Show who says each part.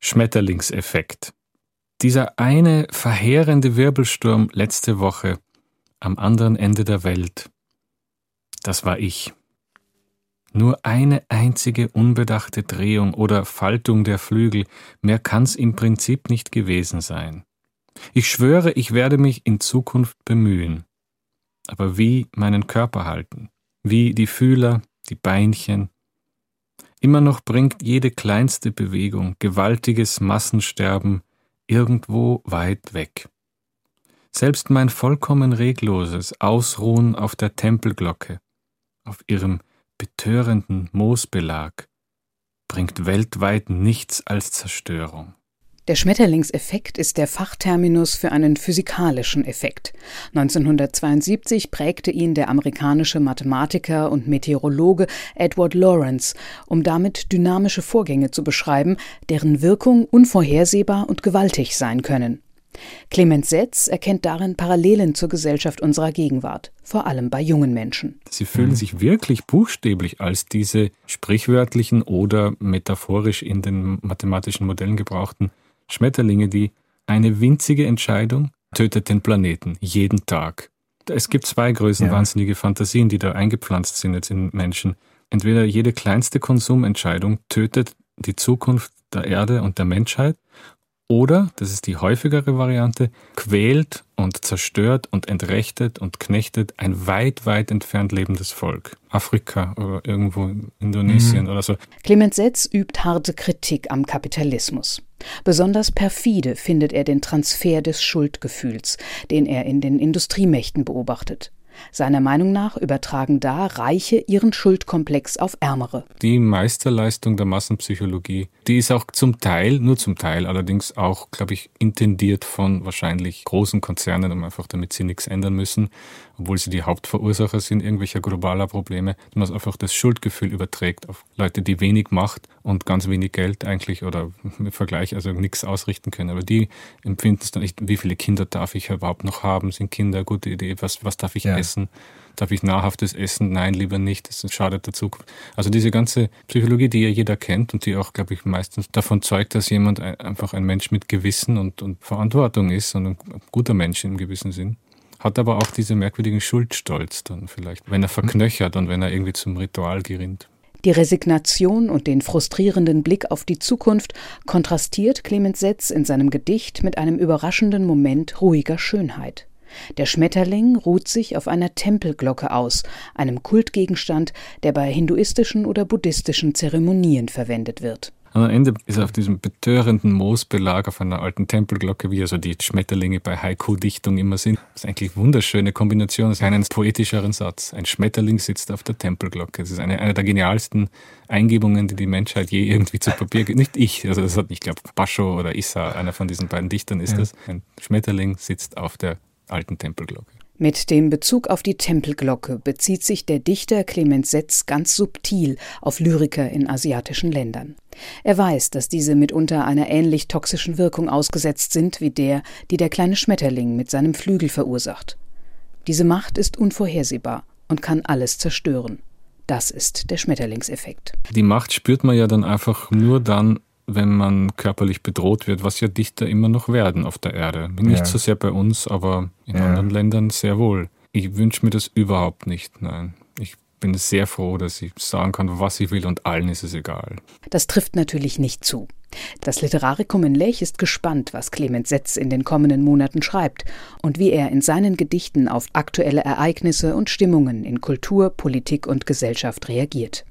Speaker 1: Schmetterlingseffekt. Dieser eine verheerende Wirbelsturm letzte Woche am anderen Ende der Welt, das war ich. Nur eine einzige unbedachte Drehung oder Faltung der Flügel, mehr kann's im Prinzip nicht gewesen sein. Ich schwöre, ich werde mich in Zukunft bemühen. Aber wie meinen Körper halten? Wie die Fühler, die Beinchen? Immer noch bringt jede kleinste Bewegung gewaltiges Massensterben irgendwo weit weg. Selbst mein vollkommen regloses Ausruhen auf der Tempelglocke, auf ihrem betörenden Moosbelag, bringt weltweit nichts als Zerstörung.
Speaker 2: Der Schmetterlingseffekt ist der Fachterminus für einen physikalischen Effekt. 1972 prägte ihn der amerikanische Mathematiker und Meteorologe Edward Lawrence, um damit dynamische Vorgänge zu beschreiben, deren Wirkung unvorhersehbar und gewaltig sein können. Clemens Setz erkennt darin Parallelen zur Gesellschaft unserer Gegenwart, vor allem bei jungen Menschen.
Speaker 1: Sie fühlen sich wirklich buchstäblich als diese sprichwörtlichen oder metaphorisch in den mathematischen Modellen gebrauchten Schmetterlinge, die eine winzige Entscheidung tötet den Planeten jeden Tag. Es gibt zwei Größen, ja. wahnsinnige Fantasien, die da eingepflanzt sind jetzt in Menschen. Entweder jede kleinste Konsumentscheidung tötet die Zukunft der Erde und der Menschheit oder, das ist die häufigere Variante, quält und zerstört und entrechtet und knechtet ein weit, weit entfernt lebendes Volk. Afrika oder irgendwo in Indonesien mhm. oder so.
Speaker 2: Clemens Setz übt harte Kritik am Kapitalismus. Besonders perfide findet er den Transfer des Schuldgefühls, den er in den Industriemächten beobachtet. Seiner Meinung nach übertragen da Reiche ihren Schuldkomplex auf Ärmere.
Speaker 1: Die Meisterleistung der Massenpsychologie, die ist auch zum Teil, nur zum Teil allerdings auch, glaube ich, intendiert von wahrscheinlich großen Konzernen, um einfach damit sie nichts ändern müssen, obwohl sie die Hauptverursacher sind irgendwelcher globaler Probleme, dass man einfach das Schuldgefühl überträgt auf Leute, die wenig Macht und ganz wenig Geld eigentlich oder im Vergleich also nichts ausrichten können. Aber die empfinden es dann nicht, wie viele Kinder darf ich überhaupt noch haben? Sind Kinder eine gute Idee? Was, was darf ich ja. Essen? Darf ich nahrhaftes essen? Nein, lieber nicht. Das schadet der Zukunft. Also diese ganze Psychologie, die ja jeder kennt und die auch, glaube ich, meistens davon zeugt, dass jemand einfach ein Mensch mit Gewissen und, und Verantwortung ist und ein guter Mensch im gewissen Sinn hat aber auch diese merkwürdigen Schuldstolz dann vielleicht, wenn er verknöchert und wenn er irgendwie zum Ritual gerinnt.
Speaker 2: Die Resignation und den frustrierenden Blick auf die Zukunft kontrastiert Clemens Setz in seinem Gedicht mit einem überraschenden Moment ruhiger Schönheit. Der Schmetterling ruht sich auf einer Tempelglocke aus, einem Kultgegenstand, der bei hinduistischen oder buddhistischen Zeremonien verwendet wird.
Speaker 1: Am Ende ist er auf diesem betörenden Moosbelag auf einer alten Tempelglocke, wie also die Schmetterlinge bei Haiku-Dichtung immer sind. Das ist eigentlich eine wunderschöne Kombination. Das ist einen poetischeren Satz. Ein Schmetterling sitzt auf der Tempelglocke. Das ist eine, eine der genialsten Eingebungen, die die Menschheit je irgendwie zu Papier gibt. Nicht ich, also das hat, ich glaube, Bascho oder Issa, einer von diesen beiden Dichtern ist ja. das. Ein Schmetterling sitzt auf der alten Tempelglocke.
Speaker 2: Mit dem Bezug auf die Tempelglocke bezieht sich der Dichter Clemens Setz ganz subtil auf Lyriker in asiatischen Ländern. Er weiß, dass diese mitunter einer ähnlich toxischen Wirkung ausgesetzt sind wie der, die der kleine Schmetterling mit seinem Flügel verursacht. Diese Macht ist unvorhersehbar und kann alles zerstören. Das ist der Schmetterlingseffekt.
Speaker 1: Die Macht spürt man ja dann einfach nur dann, wenn man körperlich bedroht wird, was ja Dichter immer noch werden auf der Erde. Nicht ja. so sehr bei uns, aber in ja. anderen Ländern sehr wohl. Ich wünsche mir das überhaupt nicht, nein. Ich bin sehr froh, dass ich sagen kann, was ich will und allen ist es egal.
Speaker 2: Das trifft natürlich nicht zu. Das Literarikum in Lech ist gespannt, was Clemens Setz in den kommenden Monaten schreibt und wie er in seinen Gedichten auf aktuelle Ereignisse und Stimmungen in Kultur, Politik und Gesellschaft reagiert.